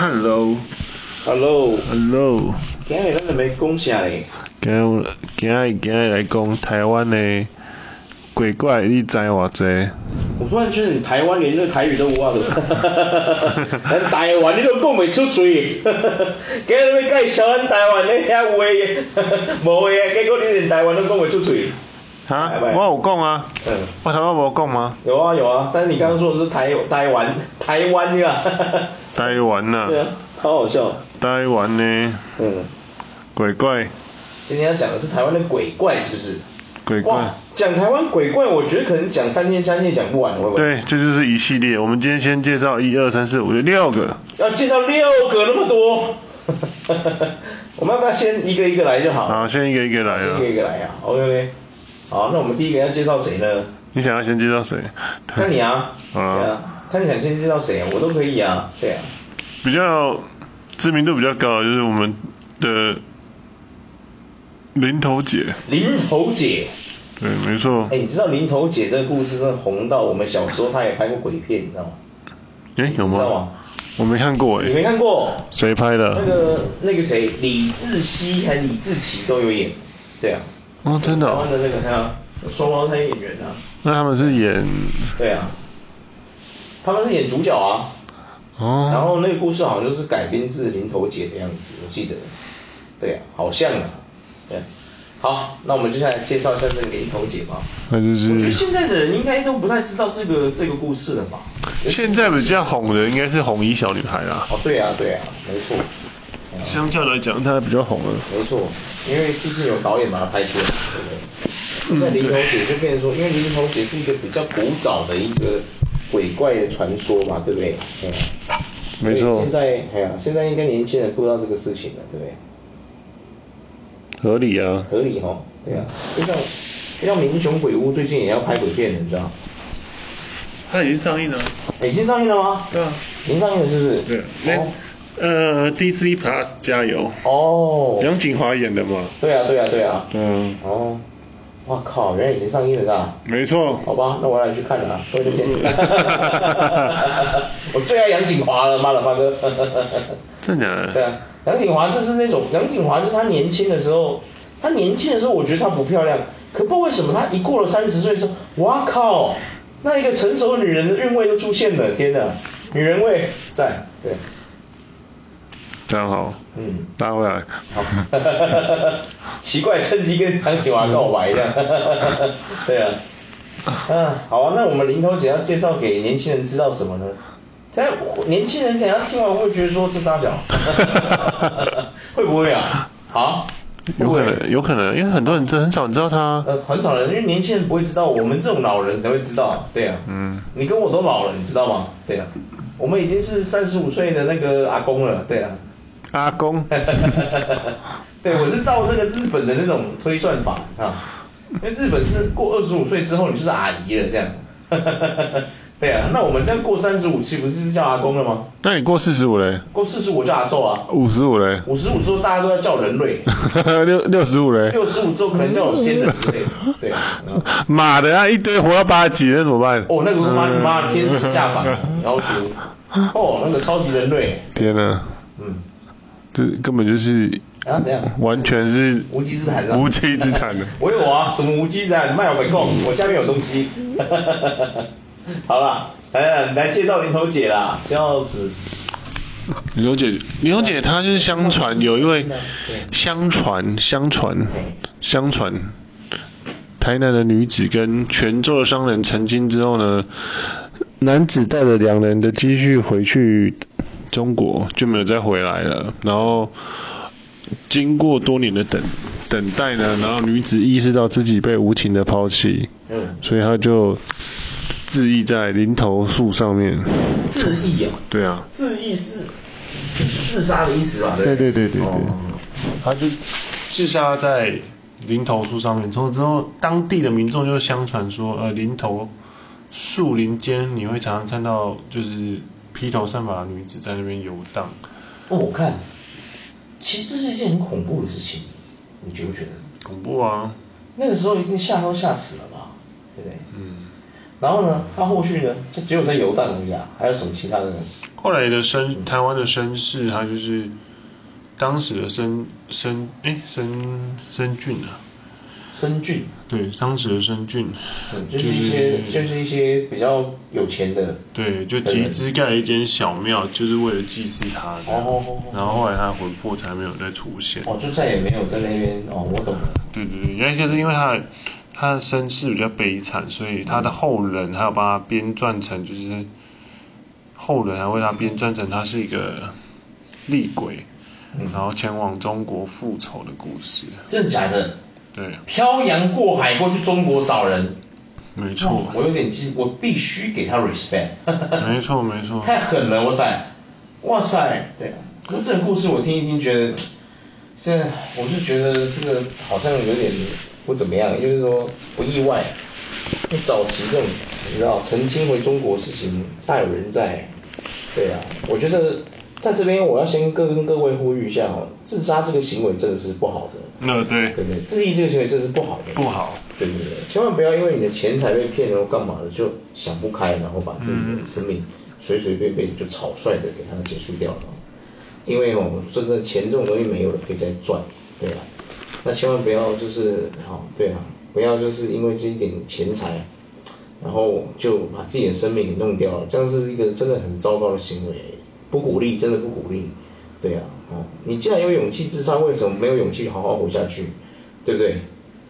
Hello。Hello。Hello。今日咱要讲啥嘞？今日今日今日来讲台湾的鬼怪，你知偌济？我突然觉得你台湾连那个台语都无法度，哈哈哈哈哈哈！咱台湾你都讲袂出嘴，哈哈哈！今日要介绍咱台湾的遐有诶，哈哈，无诶，结果你连台湾都讲袂出嘴。哈？我有讲啊。嗯。我台湾无讲吗？有啊有啊，但是你刚刚说的是台台湾台湾的啊，哈哈哈。台湾呐。对啊，超好笑。台湾呢？嗯。鬼怪。今天要讲的是台湾的鬼怪，是不是？鬼怪。讲台湾鬼怪，我觉得可能讲三天三夜讲不完，会不会？对，这就是一系列。我们今天先介绍一二三四五六六个。要介绍六个那么多？我们要不要先一个一个来就好？好，先一个一个来啊。一个一个来啊，OK OK。好，那我们第一个要介绍谁呢？你想要先介绍谁？那你啊。啊。看你想先介绍谁啊？我都可以啊，对啊。比较知名度比较高的就是我们的林头姐。林头姐。对，没错。哎，你知道林头姐这个故事真的红到我们小时候，她也拍过鬼片，你知道吗？哎，有吗？知道吗？我没看过哎。你没看过？谁拍的？那个那个谁，李志熙还李志奇都有演，对啊。哦，真的。台湾的那个还有双胞胎演员啊。那他们是演？对啊。他们是演主角啊。哦。然后那个故事好像就是改编自林投姐的样子，我记得。对啊，好像啊。对。好，那我们接下来介绍一下这个林投姐吧。那就是。我觉得现在的人应该都不太知道这个这个故事了吧？现在比较红的应该是红衣小女孩啦。哦，对啊，对啊，没错。相较来讲，她比较红了。没错，因为毕竟有导演把它拍出来，对不对？在林投姐就变成说，因为林投姐是一个比较古早的一个鬼怪的传说嘛，对不对？嗯。没错。现在，哎呀，现在应该年轻人不知道这个事情了，对不对？合理啊，合理哈，对啊，就像就像民雄鬼屋最近也要拍鬼片了，你知道？它已经上映了。已经上映了吗？对啊。已经上映了是不是？对。哦。呃，DC Plus 加油。哦。杨谨华演的嘛。对啊对啊对啊。嗯。哦。哇靠，原来已经上映了是吧？没错。好吧，那我要来去看了啊，多谢谢。哈哈哈哈哈哈！我最爱杨谨华了，妈的发哥。真的。对啊。杨谨华就是那种，杨谨华就是他年轻的时候，她年轻的时候我觉得她不漂亮，可不知道为什么她一过了三十岁之后，哇靠，那一个成熟的女人的韵味都出现了，天哪，女人味在，对。这样好。嗯。大家回来。好。奇怪，趁机跟唐九华告白这样。对啊。嗯，好啊，那我们林头姐要介绍给年轻人知道什么呢？但年轻人等下听完会觉得说这三小，会不会啊？啊？有可能，有可能，因为很多人真很少人知道他。呃，很少人，因为年轻人不会知道，我们这种老人才会知道，对啊。嗯。你跟我都老了，你知道吗？对啊。我们已经是三十五岁的那个阿公了，对啊。阿公。对，我是照这个日本的那种推算法啊，因为日本是过二十五岁之后你就是阿姨了这样。对啊，那我们这样过三十五期不是叫阿公了吗？那你过四十五嘞？过四十五叫阿昼啊。五十五嘞？五十五之后大家都要叫人类。六六十五嘞？六十五之后可能叫我仙人类。对啊。妈的啊，一堆活到八十几那怎么办？哦，那个妈你妈天神下凡，然后就哦那个超级人类。天哪。嗯。这根本就是。啊？怎样？完全是。无稽之谈。无稽之谈的。我有啊，什么无稽之谈？卖我没空，我下面有东西。好了，来来介绍林头姐啦，笑死。林头姐，林头姐她就是相传有一位，相传相传相传，台南的女子跟泉州的商人成亲之后呢，男子带着两人的积蓄回去中国，就没有再回来了。然后经过多年的等等待呢，然后女子意识到自己被无情的抛弃，所以她就。自缢在林头树上面。自缢啊？对啊。自缢是自杀的意思吧？对对对对对。他就自杀在林头树上面，从此之后，当地的民众就相传说，呃，林头树林间你会常常看到就是披头散发的女子在那边游荡。哦，我看，其实这是一件很恐怖的事情，你觉不觉得？恐怖啊。那个时候一定吓都吓死了吧？对不对？嗯。然后呢，他后续呢，就只有在游荡而已啊，还有什么其他的呢？后来的绅台湾的绅士，他就是当时的绅绅哎绅绅俊啊。绅俊。对，当时的生俊。嗯，就是一些就是、就是一些比较有钱的。对，就集资盖了一间小庙，就是为了祭祀他。哦哦哦。然后后来他魂魄才没有再出现。哦，就再也没有在那边哦，我懂了。对对对，原来就是因为他的他的身世比较悲惨，所以他的后人还有把他编撰成就是。后人还为他编撰成他是一个厉鬼，嗯、然后前往中国复仇的故事。真的假的？对。漂洋过海过去中国找人。没错。我有点激，我必须给他 respect。没错没错。太狠了，哇塞！哇塞！对。可是这个故事我听一听，觉得现在我是觉得这个好像有点不怎么样，就是说不意外。那早期这种，你知道，曾经回中国事情大有人在。对啊，我觉得在这边我要先各跟各位呼吁一下哦，自杀这个行为真的是不好的。那对。对不对？自缢这个行为真的是不好的。不好。对对对，千万不要因为你的钱财被骗了或干嘛的就想不开，然后把自己的生命随随便便就草率的给它结束掉了。因为哦，真的钱这种东西没有了可以再赚，对啊。那千万不要就是好，对啊，不要就是因为这一点钱财。然后就把自己的生命给弄掉了，这样是一个真的很糟糕的行为，不鼓励，真的不鼓励。对啊，哦，你既然有勇气自杀，为什么没有勇气好好活下去？对不对？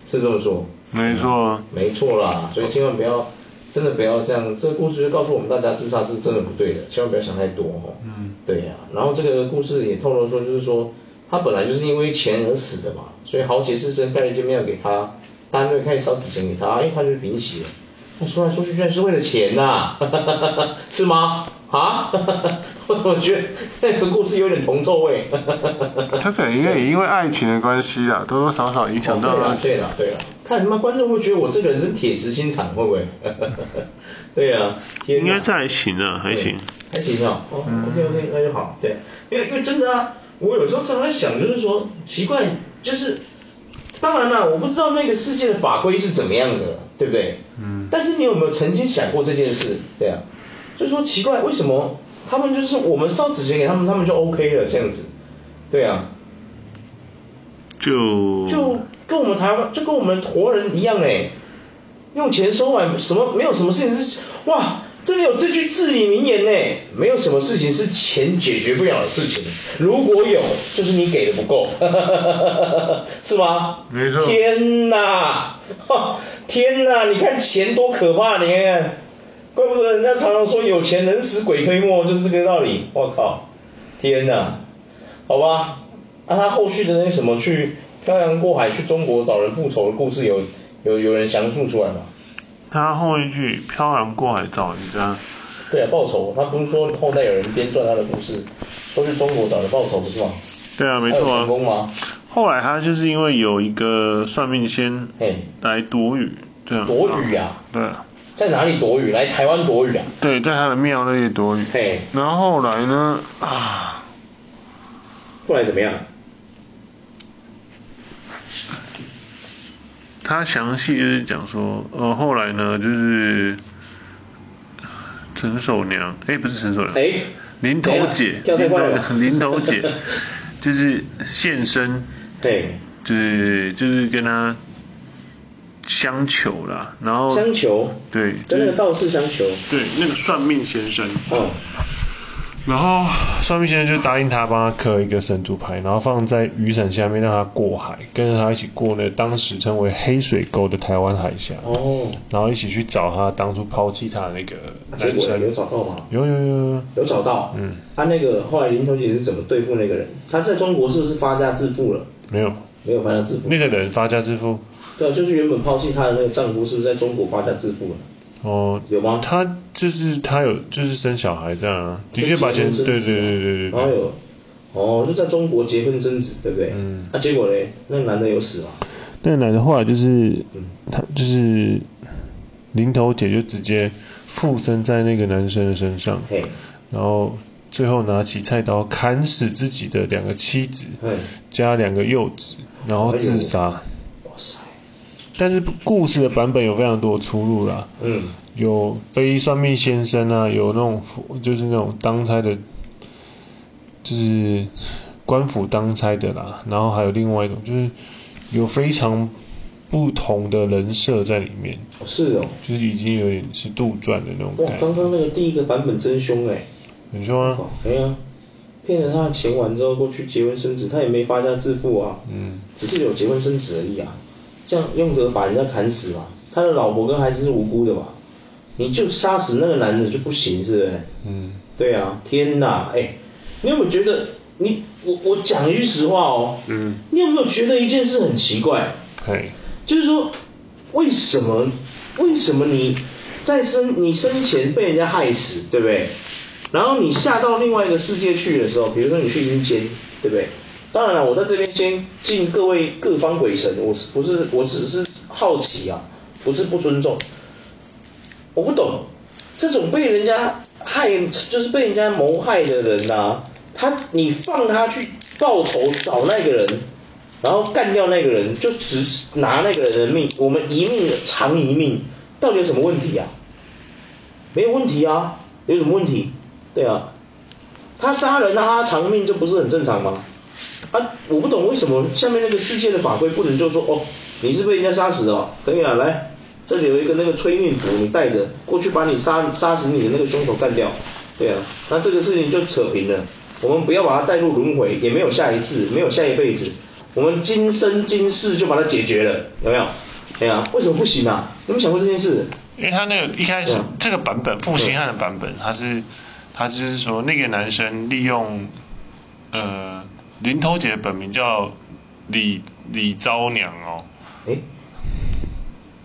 是这么说。没错。没错啦，所以千万不要，真的不要这样。这个故事就告诉我们大家，自杀是真的不对的，千万不要想太多哦。嗯。对呀、啊，然后这个故事也透露说，就是说他本来就是因为钱而死的嘛，所以好几次生盖了一间庙给他，单位开始烧纸钱给他，哎，他就平息了。说来说去居然是为了钱呐、啊，是吗？啊？我觉得那个故事有点铜臭味。他可能应该也因为爱情的关系啦，多多少少影响到了。对了对了，看他妈观众会觉得我这个人是铁石心肠，会不会？对啊，应该这还行啊，还行。还行啊，哦、嗯、，OK OK，那就好。对，因为因为真的啊，我有时候常常想，就是说奇怪，就是当然了，我不知道那个世界的法规是怎么样的。对不对？嗯。但是你有没有曾经想过这件事？对啊，就是说奇怪，为什么他们就是我们烧纸钱给他们，他们就 OK 了这样子？对啊。就。就跟我们台湾，就跟我们活人一样哎，用钱收买什么？没有什么事情是哇，这里有这句至理名言呢，没有什么事情是钱解决不了的事情，如果有，就是你给的不够，是吗？没错。天哪！哈。天呐，你看钱多可怕！你看看，怪不得人家常常说有钱能使鬼推磨，就是这个道理。我靠，天呐，好吧，那、啊、他后续的那什么去漂洋过海去中国找人复仇的故事有有有人详述出来吗？他后一句漂洋过海找人家。对啊，报仇，他不是说后代有人编撰他的故事，说去中国找人报仇不是吗？对啊，没错啊。成功吗？后来他就是因为有一个算命仙来躲雨，这样躲雨啊？对，在哪里躲雨？来台湾躲雨啊？对，在他的庙那里躲雨。嘿，然后后来呢？啊，后来怎么样？他详细就是讲说，呃，后来呢，就是陈守娘，哎，不是陈守娘，哎，林头姐，林头，林头姐。就是现身，对，就是就是跟他相求啦，然后相求，对，跟那个道士相求，对，那个算命先生，哦，然后算命先生就答应他帮他刻一个神主牌，然后放在雨伞下面让他过海，跟着他一起过那个当时称为黑水沟的台湾海峡，哦，然后一起去找他当初抛弃他的那个男生，有找到吗？有有有有，有。找到，嗯，他那个后来林小姐是怎么对付那个人？他在中国是不是发家致富了？没有，没有发家致富。那个人发家致富？对，就是原本抛弃她的那个丈夫，是不是在中国发家致富了？哦，有吗？他就是他有就是生小孩这样啊，的确把钱，对对对对对对。然后有，哦，就在中国结婚生子，对不对？嗯。那结果嘞，那个男的有死吗？那个男的后来就是，他就是林头姐就直接附身在那个男生的身上，嘿，然后。最后拿起菜刀砍死自己的两个妻子，加两个幼子，然后自杀。但是故事的版本有非常多出入啦。嗯。有非算命先生啊，有那种就是那种当差的，就是官府当差的啦，然后还有另外一种就是有非常不同的人设在里面。是哦。就是已经有点是杜撰的那种感觉。哇，刚刚那个第一个版本真凶哎。很凶啊。哎呀。骗了他的钱完之后过去结婚生子，他也没发家致富啊，嗯，只是有结婚生子而已啊，这样用得把人家砍死嘛，他的老婆跟孩子是无辜的嘛，你就杀死那个男的就不行是不是？嗯，对啊，天哪，哎，你有没有觉得你我我讲一句实话哦，嗯，你有没有觉得一件事很奇怪？嘿，就是说为什么为什么你在生你生前被人家害死，对不对？然后你下到另外一个世界去的时候，比如说你去阴间，对不对？当然了，我在这边先敬各位各方鬼神，我是不是我只是好奇啊，不是不尊重。我不懂这种被人家害，就是被人家谋害的人呐、他你放他去报仇找那个人，然后干掉那个人，就只拿那个人的命，我们一命偿一命，到底有什么问题啊？没有问题啊，有什么问题？对啊，他杀人啊，他偿命就不是很正常吗？啊，我不懂为什么下面那个世界的法规不能就说哦，你是被人家杀死的哦，可以啊，来，这里有一个那个催命符，你带着过去把你杀杀死你的那个凶手干掉，对啊，那这个事情就扯平了，我们不要把它带入轮回，也没有下一次，没有下一辈子，我们今生今世就把它解决了，有没有？对啊，为什么不行啊？有没有想过这件事？因为他那个一开始、啊、这个版本负心汉的版本，他是。他就是说，那个男生利用，呃，林头姐本名叫李李昭娘哦。诶。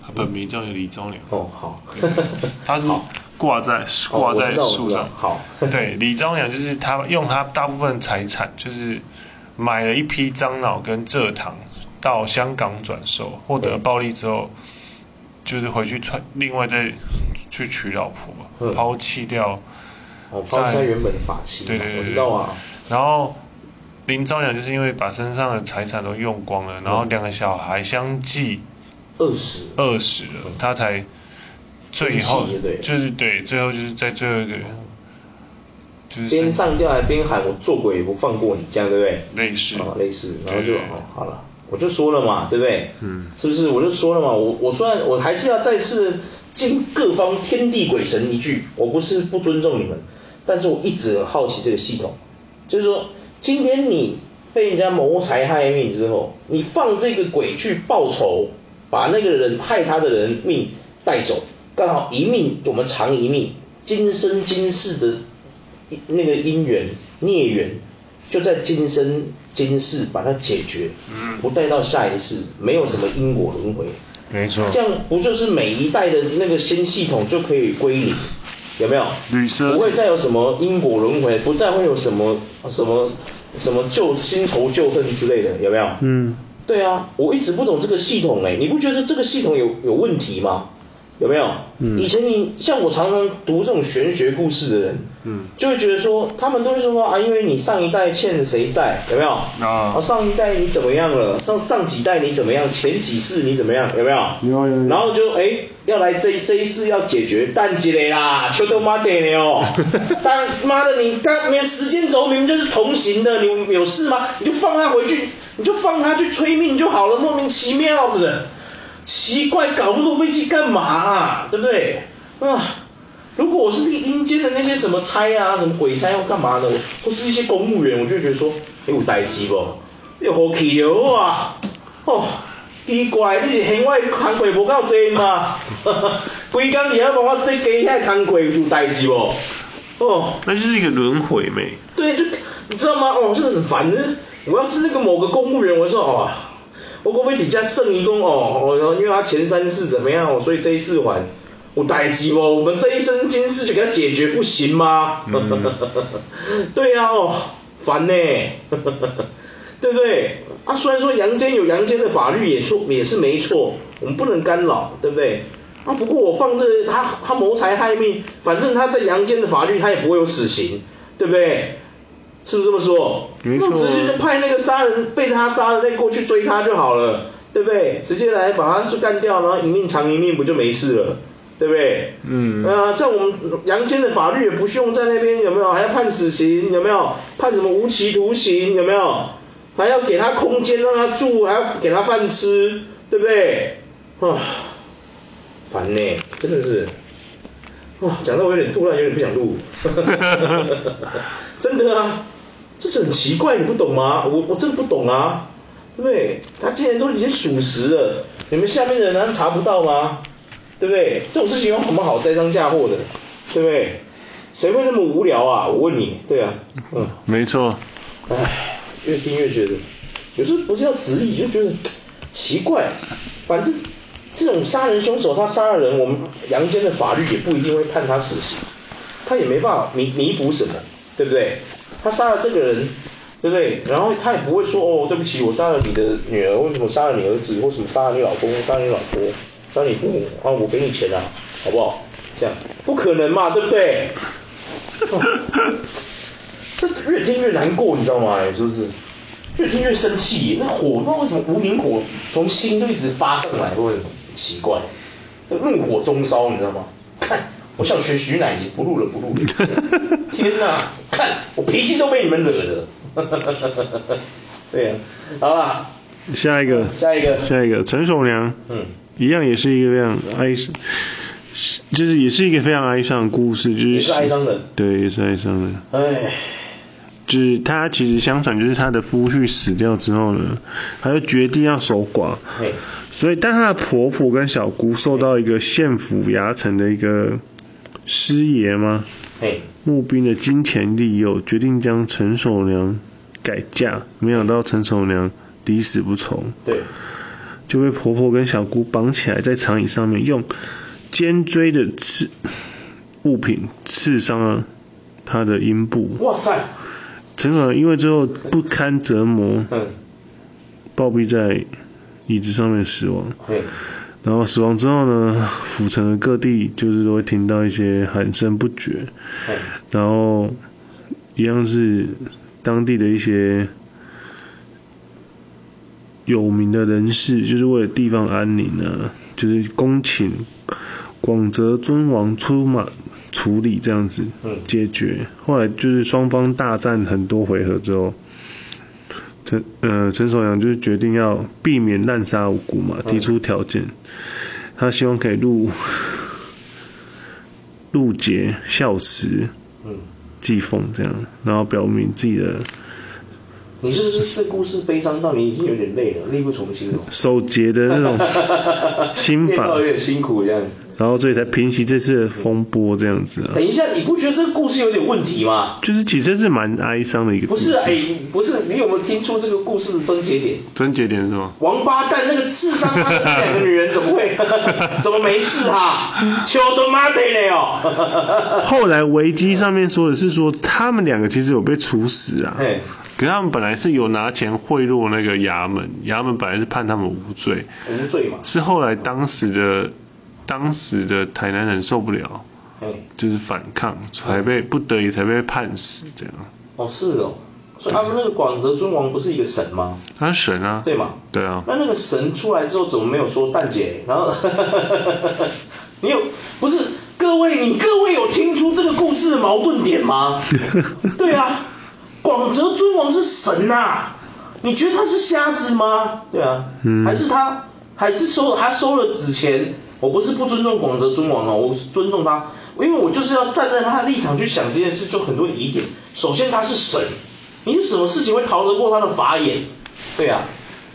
她本名叫李昭娘。哦，好。他是挂在挂在树上。好。对，李昭娘就是她用她大部分财产，就是买了一批樟脑跟蔗糖到香港转售，获得暴利之后，就是回去穿，另外再去娶老婆，抛弃掉。哦，抛开原本的法器，对对对，我知道啊。然后林昭阳就是因为把身上的财产都用光了，然后两个小孩相继饿死，饿死了，他才最后就是对，最后就是在最后一个，就是边上吊还边喊我做鬼也不放过你，这样对不对？类似，啊类似，然后就哦好了，我就说了嘛，对不对？嗯，是不是？我就说了嘛，我我虽然我还是要再次敬各方天地鬼神一句，我不是不尊重你们。但是我一直很好奇这个系统，就是说，今天你被人家谋财害命之后，你放这个鬼去报仇，把那个人害他的人命带走，刚好一命我们偿一命，今生今世的那个因缘孽缘，就在今生今世把它解决，不带到下一世，没有什么因果轮回，没错，这样不就是每一代的那个新系统就可以归零？有没有？不会再有什么因果轮回，不再会有什么什么什么旧新仇旧恨之类的，有没有？嗯。对啊，我一直不懂这个系统哎，你不觉得这个系统有有问题吗？有没有？嗯。以前你像我常常读这种玄学故事的人，嗯，就会觉得说，他们都会说啊，因为你上一代欠谁债，有没有？啊。上一代你怎么样了？上上几代你怎么样？前几世你怎么样？有没有？有有有。然后就哎。要来这这一世要解决，但几嘞啦，秋都妈点了哦，但妈的你刚没有时间轴明明就是同行的，你有，有事吗？你就放他回去，你就放他去催命就好了，莫名其妙的，奇怪，搞那么多飞机干嘛啊？对不对？啊，如果我是那个阴间的那些什么差啊，什么鬼差要干嘛的，或是一些公务员，我就觉得说，欸、有代志不？有好气哦啊，哦。奇怪，你是嫌我工课无够济吗？哈哈，规工也要帮我再加遐工课有代志无？哦，那就是一个轮回呗。对，就你知道吗？哦，就是很烦的。我要是那个某个公务员，我就说哦，我可不可以底下剩一公哦？哦，因为他前三世怎么样，所以这一世还我代志哦。我们这一生今世就给他解决不行吗？嗯、对呀、啊，哦，烦呢。对不对？啊，虽然说阳间有阳间的法律也错，也是没错，我们不能干扰，对不对？啊，不过我放这他他谋财害命，反正他在阳间的法律他也不会有死刑，对不对？是不是这么说？没错。那直接就派那个杀人被他杀的那个过去追他就好了，对不对？直接来把他干掉，然后一命偿一命，不就没事了？对不对？嗯。啊，在我们阳间的法律也不用在那边，有没有？还要判死刑，有没有？判什么无期徒刑，有没有？还要给他空间让他住，还要给他饭吃，对不对？啊，烦呢，真的是。哇，讲到我有点突然有点不想录。真的啊，这是很奇怪，你不懂吗？我我真的不懂啊。对不对？他既然都已经属实了，你们下面的人难道查不到吗？对不对？这种事情有什么好栽赃嫁祸的？对不对？谁会那么无聊啊？我问你，对啊，嗯，没错。唉，越听越觉得，有时候不是要质疑，就觉得奇怪。反正这种杀人凶手，他杀了人，我们阳间的法律也不一定会判他死刑，他也没办法弥弥补什么，对不对？他杀了这个人。对不对？然后他也不会说哦，对不起，我杀了你的女儿，为什么杀了你儿子？为什么杀了你老公？杀了你老婆？杀了你父母？啊，我给你钱啊，好不好？这样不可能嘛，对不对？这越听越难过，你知道吗？是不是？越听越生气，那火，那为什么无名火从心就一直发上来？会很奇怪，怒火中烧，你知道吗？看，我想学徐乃麟，不录了，不录了。天哪，看我脾气都被你们惹的。对呀，好吧。下一个。下一个。下一个，陈守娘。嗯。一样也是一个非常哀伤，就是也是一个非常哀伤的故事，就是。也是哀伤的。对，也是哀伤的。哎。就是他其实相传就是他的夫婿死掉之后呢，他就决定要守寡。嘿所以，但他的婆婆跟小姑受到一个县府衙城的一个师爷吗？哎。募兵的金钱利诱，决定将陈守娘改嫁，没想到陈守娘抵死不从，对，就被婆婆跟小姑绑起来，在长椅上面用尖锥的刺物品刺伤了她的阴部。哇塞！陈守娘因为之后不堪折磨，嗯，暴毙在椅子上面死亡。然后死亡之后呢，府城的各地就是都会听到一些喊声不绝，然后一样是当地的一些有名的人士，就是为了地方安宁呢，就是恭请广泽尊王出马处理这样子解决。后来就是双方大战很多回合之后。陈呃陈守阳就是决定要避免滥杀无辜嘛，提出条件，他希望可以入入节孝慈，嗯，祭奉这样，然后表明自己的。你是不是这故事悲伤到你已经有点累了，力不从心了？守节的那种心法，有点辛苦这样。然后所以才平息这次的风波这样子啊。等一下，你不觉得这个故事有点问题吗？就是其实是蛮哀伤的一个故事。不是哎，不是，你有没有听出这个故事的终结点？终结点是什么？王八蛋那个刺伤他的那两个女人怎么会 怎么没事哈？秋都妈的嘞哦！后来维基上面说的是说他们两个其实有被处死啊。嘿可是他们本来是有拿钱贿赂那个衙门，衙门本来是判他们无罪。无罪嘛。是后来当时的。当时的台南人受不了，嘿就是反抗，才被不得已才被判死这样。哦，是哦，所以他们那个广泽尊王不是一个神吗？他是神啊。对嘛？对啊。那那个神出来之后，怎么没有说蛋姐？然后，你有不是各位？你各位有听出这个故事的矛盾点吗？对啊，广泽尊王是神呐、啊，你觉得他是瞎子吗？对啊，嗯、还是他还是收他收了纸钱？我不是不尊重广泽尊王哦，我尊重他，因为我就是要站在他的立场去想这件事，就很多疑点。首先他是神，你有什么事情会逃得过他的法眼？对啊。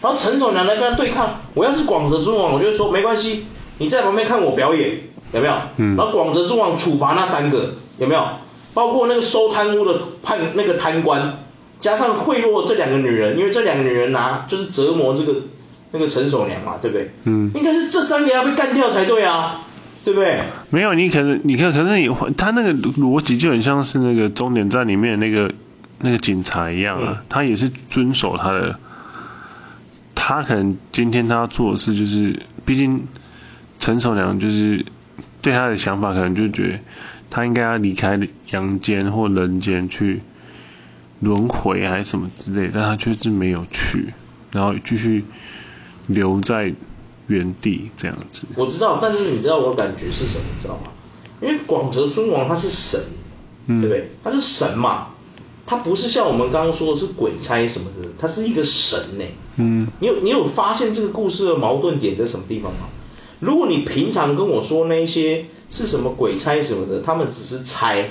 然后陈总娘来跟他对抗，我要是广泽尊王，我就会说没关系，你在旁边看我表演，有没有？嗯。然后广泽尊王处罚那三个，有没有？包括那个收贪污的判那个贪官，加上贿赂这两个女人，因为这两个女人拿就是折磨这个。那个陈守良嘛，对不对？嗯。应该是这三个要被干掉才对啊，对不对？没有，你可能，你看，可是你他那个逻辑就很像是那个终点站里面那个那个警察一样啊，嗯、他也是遵守他的，他可能今天他要做的事就是，毕竟陈守良就是对他的想法可能就觉得他应该要离开阳间或人间去轮回还是什么之类，但他却是没有去，然后继续。留在原地这样子。我知道，但是你知道我的感觉是什么？你知道吗？因为广泽尊王他是神，嗯、对不对？他是神嘛，他不是像我们刚刚说的是鬼差什么的，他是一个神呢。嗯。你有你有发现这个故事的矛盾点在什么地方吗？如果你平常跟我说那些是什么鬼差什么的，他们只是猜，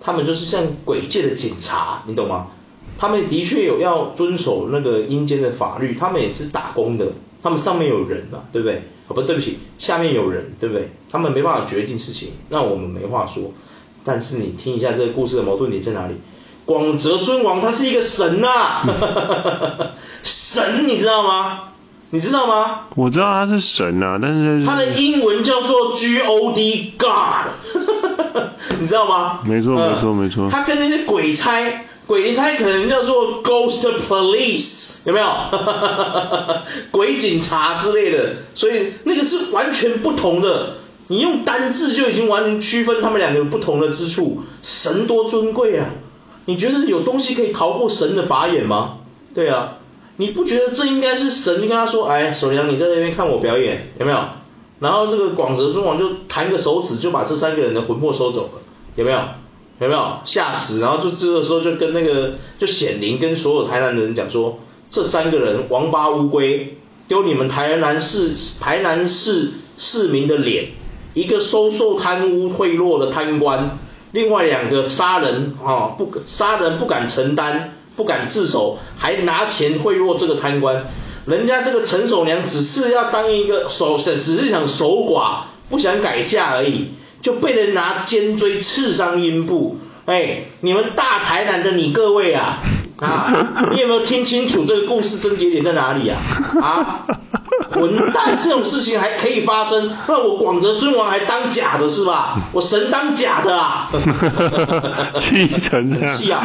他们就是像鬼界的警察，你懂吗？他们的确有要遵守那个阴间的法律，他们也是打工的，他们上面有人嘛，对不对？哦不对不起，下面有人，对不对？他们没办法决定事情，那我们没话说。但是你听一下这个故事的矛盾点在哪里？广泽尊王他是一个神呐、啊，神你知道吗？你知道吗？我知道他是神啊，但是他的英文叫做 G O D God，你知道吗？没错没错没错。他跟那些鬼差，鬼差可能叫做 Ghost Police，有没有？鬼警察之类的，所以那个是完全不同的。你用单字就已经完全区分他们两个不同的之处。神多尊贵啊！你觉得有东西可以逃过神的法眼吗？对啊。你不觉得这应该是神跟他说，哎，首良，你在那边看我表演，有没有？然后这个广泽尊王就弹个手指，就把这三个人的魂魄收走了，有没有？有没有？吓死！然后就这个时候就跟那个就显灵跟所有台南的人讲说，这三个人王八乌龟，丢你们台南市台南市市民的脸，一个收受贪污贿赂的贪官，另外两个杀人啊不杀人不敢承担。不敢自首，还拿钱贿赂这个贪官，人家这个陈守娘只是要当一个守，只是想守寡，不想改嫁而已，就被人拿尖锥刺伤阴部。哎，你们大台南的你各位啊，啊，你有没有听清楚这个故事症结点在哪里啊？啊？混蛋，这种事情还可以发生？那我广泽尊王还当假的是吧？我神当假的啊！气成这样。气啊！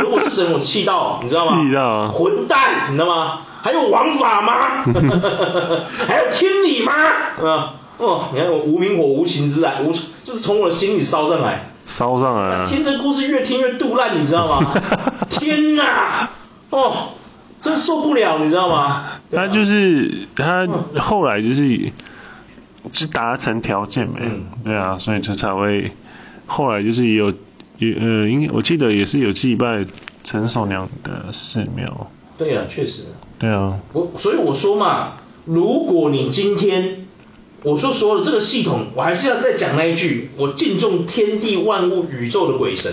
如果是神，我气到，你知道吗？气到啊！混蛋，你知道吗？还有王法吗？还有天理吗？啊！哦，你看我无名火无情之来，无就是从我的心里烧上来。烧上来啊！听这故事越听越肚烂，你知道吗？天哪！哦。真受不了，你知道吗？他就是他后来就是是达成条件没？嗯、对啊，所以他才会后来就是有有呃，应该我记得也是有祭拜陈守娘的寺庙。对啊，确实。对啊。我所以我说嘛，如果你今天我说说了这个系统，我还是要再讲那一句，我敬重天地万物宇宙的鬼神。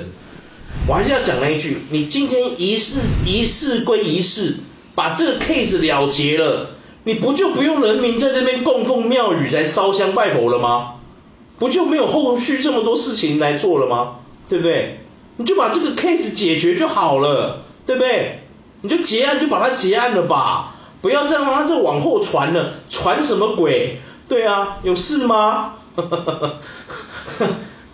我还是要讲那一句，你今天一事一事归一事，把这个 case 了结了，你不就不用人民在这边供奉庙宇来烧香拜佛了吗？不就没有后续这么多事情来做了吗？对不对？你就把这个 case 解决就好了，对不对？你就结案就把它结案了吧，不要再让它再往后传了，传什么鬼？对啊，有事吗？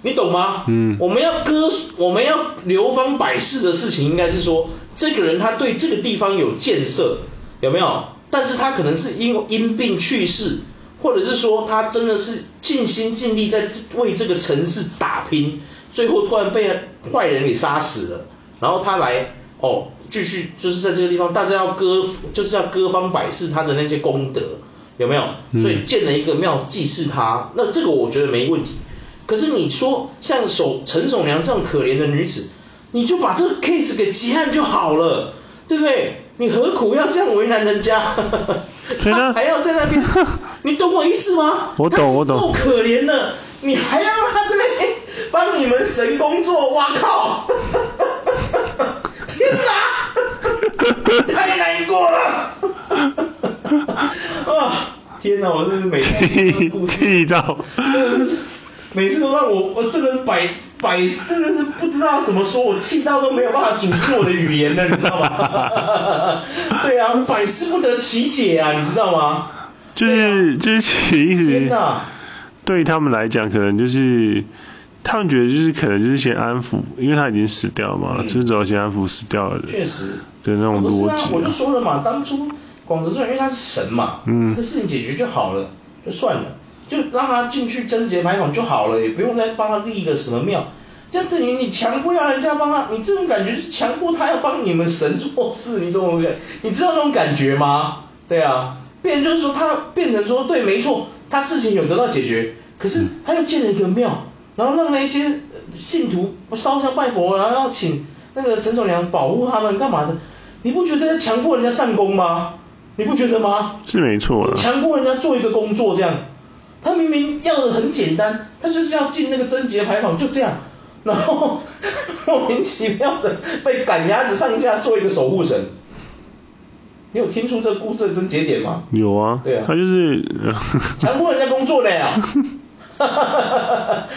你懂吗？嗯，我们要割，我们要流芳百世的事情，应该是说，这个人他对这个地方有建设，有没有？但是他可能是因因病去世，或者是说他真的是尽心尽力在为这个城市打拼，最后突然被坏人给杀死了，然后他来哦，继续就是在这个地方，大家要歌，就是要歌芳百世他的那些功德，有没有？所以建了一个庙祭祀他，那这个我觉得没问题。可是你说像守陈守娘这样可怜的女子，你就把这个 case 给结案就好了，对不对？你何苦要这样为难人家？所以呢，他还要在那边，你懂我意思吗？我懂我懂。够可怜的，你还要让他在那边帮你们神工作，哇靠！天哪，太难过了！啊，天哪，我真是每天 气到。每次都让我，我真的百百真的是不知道怎么说，我气到都没有办法组织我的语言了，你知道吗？对啊，百思不得其解啊，你知道吗？就是、啊、就是其实，天哪，对他们来讲，可能就是他们觉得就是可能就是先安抚，因为他已经死掉了嘛，嗯、就是只要先安抚死掉了的。确实。的那种逻辑、啊。我就说了嘛，当初广泽尊因为他是神嘛，嗯，这个事情解决就好了，就算了。就让他进去贞节牌坊就好了，也不用再帮他立一个什么庙，这样等于你强迫要人家帮他，你这种感觉是强迫他要帮你们神做事，你这种感，你知道那种感觉吗？对啊，变成就是说他变成说对，没错，他事情有得到解决，可是他又建了一个庙，然后让那些信徒烧香拜佛，然后要请那个陈守良保护他们干嘛的？你不觉得在强迫人家上工吗？你不觉得吗？是没错的。强迫人家做一个工作这样，他明明要的很简单，他就是要进那个贞节牌坊，就这样，然后莫名其妙的被赶鸭子上架做一个守护神。你有听出这个故事的症结点吗？有啊。对啊。他就是强迫人家工作的呀。哈哈哈哈哈。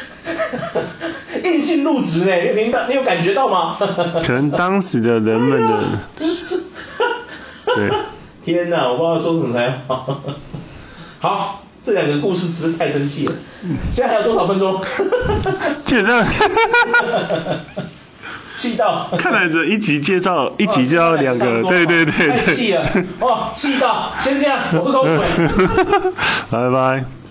硬性入职呢，你？你有感觉到吗？可能当时的人们的。对。天哪，我不知道说什么才好。好，这两个故事真是太生气了。现在还有多少分钟？基本上。气到。看来这一集介绍，一集就要两个，对对对对。太气了，哦，气到，先这样，我喝口水。拜拜。